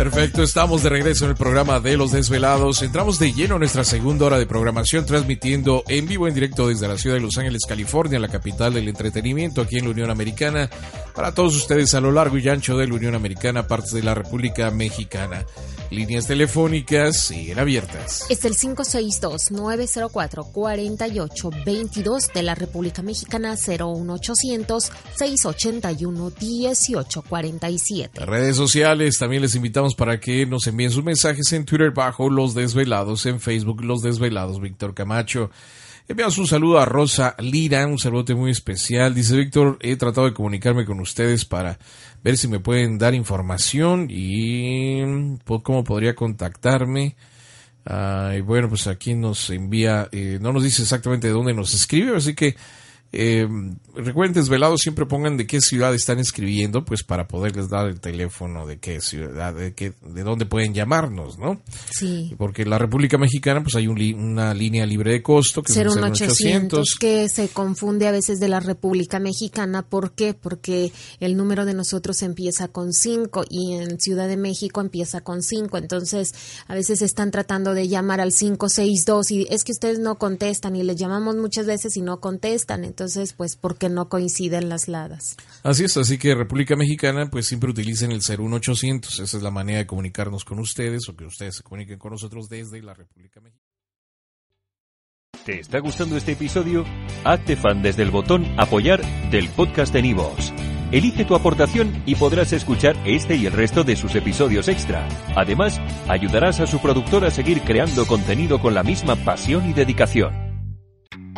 Perfecto, estamos de regreso en el programa de Los Desvelados. Entramos de lleno en nuestra segunda hora de programación, transmitiendo en vivo, en directo desde la ciudad de Los Ángeles, California, la capital del entretenimiento aquí en la Unión Americana, para todos ustedes a lo largo y ancho de la Unión Americana, partes de la República Mexicana. Líneas telefónicas siguen abiertas. Es el 562-904-4822 de la República Mexicana 01800-681-1847. Redes sociales, también les invitamos para que nos envíen sus mensajes en Twitter bajo Los Desvelados, en Facebook Los Desvelados, Víctor Camacho. Enviamos un saludo a Rosa Lira, un saludo muy especial. Dice Víctor, he tratado de comunicarme con ustedes para ver si me pueden dar información y pues, cómo podría contactarme. Ah, y bueno, pues aquí nos envía, eh, no nos dice exactamente de dónde nos escribe, así que eh, recuerden, desvelados siempre pongan de qué ciudad están escribiendo, pues para poderles dar el teléfono de qué ciudad, de qué, de dónde pueden llamarnos, ¿no? Sí. Porque en la República Mexicana, pues hay un li- una línea libre de costo que es el 01800 que se confunde a veces de la República Mexicana. ¿Por qué? Porque el número de nosotros empieza con 5 y en Ciudad de México empieza con 5. Entonces, a veces están tratando de llamar al 562 y es que ustedes no contestan y les llamamos muchas veces y no contestan. Entonces, pues, porque no coinciden las ladas. Así es, así que República Mexicana, pues siempre utilicen el 01800. Esa es la manera de comunicarnos con ustedes o que ustedes se comuniquen con nosotros desde la República Mexicana. ¿Te está gustando este episodio? Hazte fan desde el botón Apoyar del podcast de Nivos. Elige tu aportación y podrás escuchar este y el resto de sus episodios extra. Además, ayudarás a su productor a seguir creando contenido con la misma pasión y dedicación.